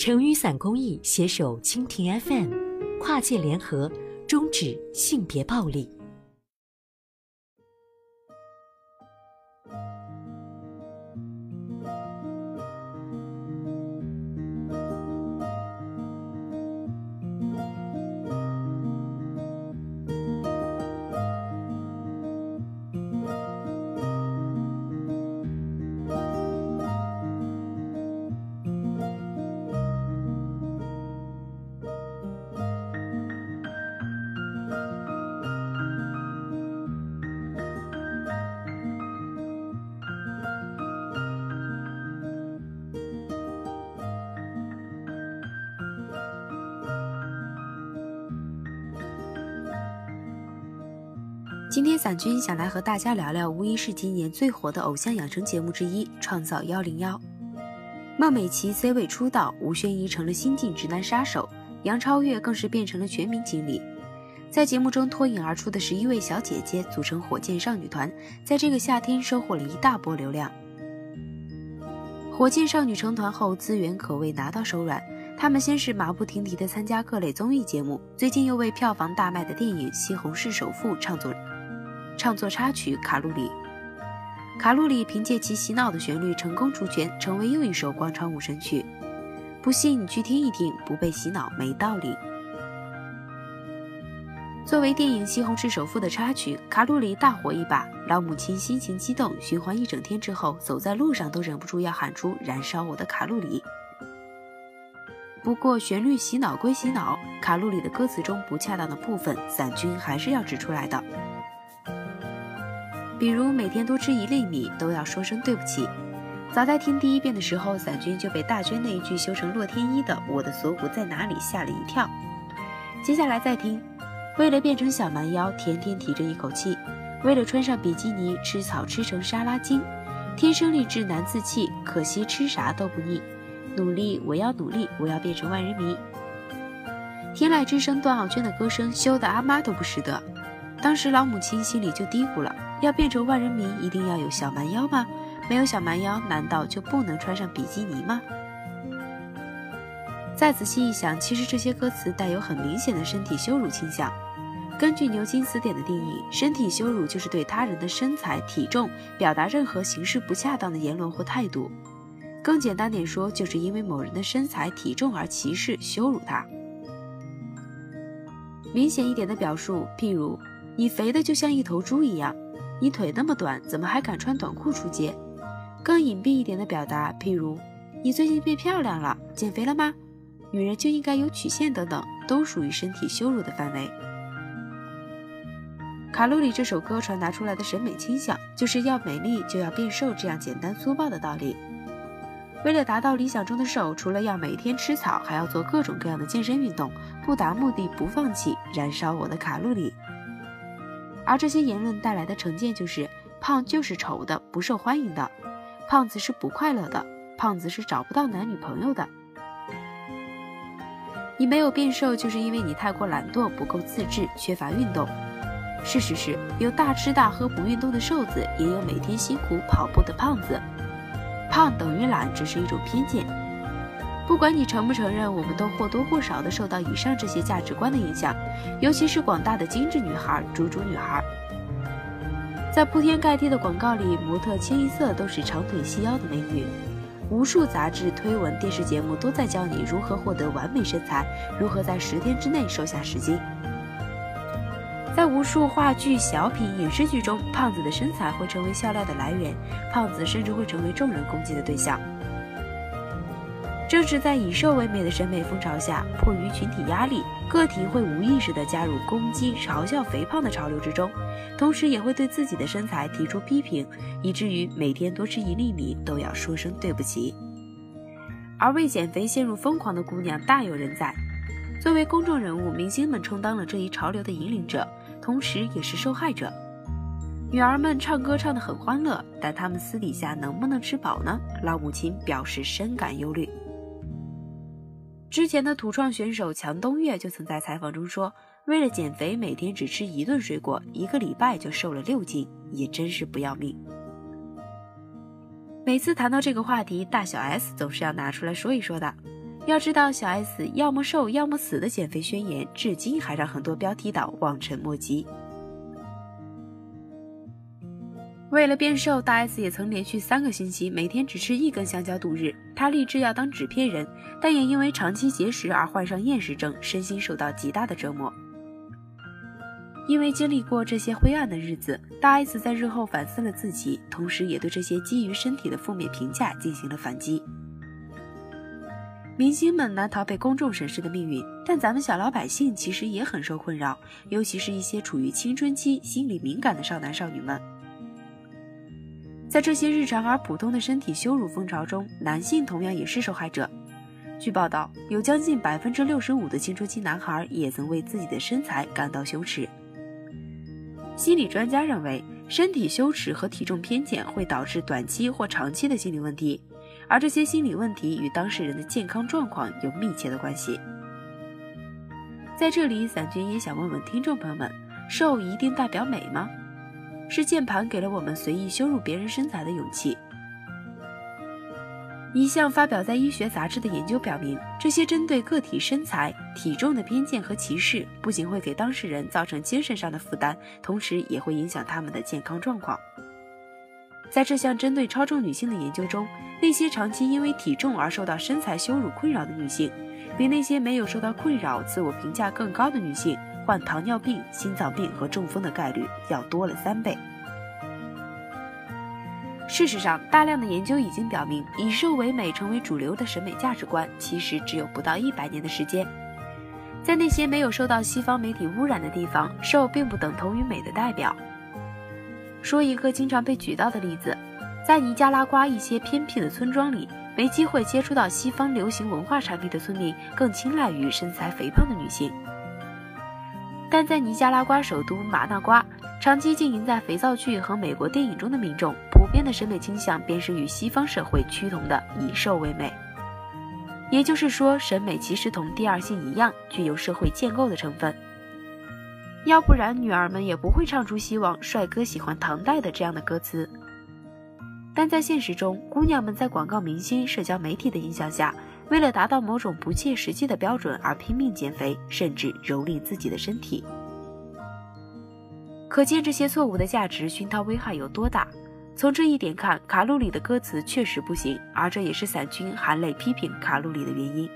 成雨伞公益携手蜻蜓 FM，跨界联合，终止性别暴力。今天伞君想来和大家聊聊，无疑是今年最火的偶像养成节目之一《创造幺零幺》。孟美岐 C 位出道，吴宣仪成了新晋直男杀手，杨超越更是变成了全民经理。在节目中脱颖而出的十一位小姐姐组成火箭少女团，在这个夏天收获了一大波流量。火箭少女成团后，资源可谓拿到手软。她们先是马不停蹄地参加各类综艺节目，最近又为票房大卖的电影《西红柿首富》唱作。唱作插曲《卡路里》，卡路里凭借其洗脑的旋律成功出圈，成为又一首广场舞神曲。不信你去听一听，不被洗脑没道理。作为电影《西红柿首富》的插曲，《卡路里》大火一把，老母亲心情激动，循环一整天之后，走在路上都忍不住要喊出“燃烧我的卡路里”。不过旋律洗脑归洗脑，卡路里的歌词中不恰当的部分，伞君还是要指出来的。比如每天多吃一粒米都要说声对不起。早在听第一遍的时候，伞君就被大娟那一句修成洛天依的“我的锁骨在哪里”吓了一跳。接下来再听，为了变成小蛮腰，天天提着一口气；为了穿上比基尼，吃草吃成沙拉精。天生丽质难自弃，可惜吃啥都不腻。努力，我要努力，我要变成万人迷。天籁之声段奥娟的歌声羞得阿妈都不识得。当时老母亲心里就嘀咕了。要变成万人迷，一定要有小蛮腰吗？没有小蛮腰，难道就不能穿上比基尼吗？再仔细一想，其实这些歌词带有很明显的身体羞辱倾向。根据牛津词典的定义，身体羞辱就是对他人的身材、体重表达任何形式不恰当的言论或态度。更简单点说，就是因为某人的身材、体重而歧视、羞辱他。明显一点的表述，譬如“你肥的就像一头猪一样”。你腿那么短，怎么还敢穿短裤出街？更隐蔽一点的表达，譬如“你最近变漂亮了，减肥了吗？”女人就应该有曲线等等，都属于身体羞辱的范围。卡路里这首歌传达出来的审美倾向，就是要美丽就要变瘦这样简单粗暴的道理。为了达到理想中的瘦，除了要每天吃草，还要做各种各样的健身运动，不达目的不放弃，燃烧我的卡路里。而这些言论带来的成见就是：胖就是丑的，不受欢迎的；胖子是不快乐的；胖子是找不到男女朋友的。你没有变瘦，就是因为你太过懒惰，不够自制，缺乏运动。事实是有大吃大喝不运动的瘦子，也有每天辛苦跑步的胖子。胖等于懒，只是一种偏见。不管你承不承认，我们都或多或少的受到以上这些价值观的影响，尤其是广大的精致女孩、猪猪女孩。在铺天盖地的广告里，模特清一色都是长腿细腰的美女，无数杂志推文、电视节目都在教你如何获得完美身材，如何在十天之内瘦下十斤。在无数话剧、小品、影视剧中，胖子的身材会成为笑料的来源，胖子甚至会成为众人攻击的对象。正是在以瘦为美的审美风潮下，迫于群体压力，个体会无意识地加入攻击、嘲笑肥胖的潮流之中，同时也会对自己的身材提出批评，以至于每天多吃一粒米都要说声对不起。而为减肥陷入疯狂的姑娘大有人在。作为公众人物，明星们充当了这一潮流的引领者，同时也是受害者。女儿们唱歌唱得很欢乐，但她们私底下能不能吃饱呢？老母亲表示深感忧虑。之前的土创选手强东岳就曾在采访中说，为了减肥，每天只吃一顿水果，一个礼拜就瘦了六斤，也真是不要命。每次谈到这个话题，大小 S 总是要拿出来说一说的。要知道，小 S 要么瘦要么死的减肥宣言，至今还让很多标题党望尘莫及。为了变瘦，大 S 也曾连续三个星期每天只吃一根香蕉度日。她立志要当纸片人，但也因为长期节食而患上厌食症，身心受到极大的折磨。因为经历过这些灰暗的日子，大 S 在日后反思了自己，同时也对这些基于身体的负面评价进行了反击。明星们难逃被公众审视的命运，但咱们小老百姓其实也很受困扰，尤其是一些处于青春期、心理敏感的少男少女们。在这些日常而普通的身体羞辱风潮中，男性同样也是受害者。据报道，有将近百分之六十五的青春期男孩也曾为自己的身材感到羞耻。心理专家认为，身体羞耻和体重偏见会导致短期或长期的心理问题，而这些心理问题与当事人的健康状况有密切的关系。在这里，伞君也想问问听众朋友们：瘦一定代表美吗？是键盘给了我们随意羞辱别人身材的勇气。一项发表在医学杂志的研究表明，这些针对个体身材、体重的偏见和歧视，不仅会给当事人造成精神上的负担，同时也会影响他们的健康状况。在这项针对超重女性的研究中，那些长期因为体重而受到身材羞辱困扰的女性，比那些没有受到困扰、自我评价更高的女性。患糖尿病、心脏病和中风的概率要多了三倍。事实上，大量的研究已经表明，以瘦为美成为主流的审美价值观，其实只有不到一百年的时间。在那些没有受到西方媒体污染的地方，瘦并不等同于美的代表。说一个经常被举到的例子，在尼加拉瓜一些偏僻的村庄里，没机会接触到西方流行文化产品的村民，更青睐于身材肥胖的女性。但在尼加拉瓜首都马纳瓜，长期经营在肥皂剧和美国电影中的民众，普遍的审美倾向便是与西方社会趋同的以瘦为美。也就是说，审美其实同第二性一样，具有社会建构的成分。要不然，女儿们也不会唱出希望帅哥喜欢唐代的这样的歌词。但在现实中，姑娘们在广告明星、社交媒体的影响下。为了达到某种不切实际的标准而拼命减肥，甚至蹂躏自己的身体，可见这些错误的价值熏陶危害有多大。从这一点看，卡路里的歌词确实不行，而这也是伞君含泪批评卡路里的原因。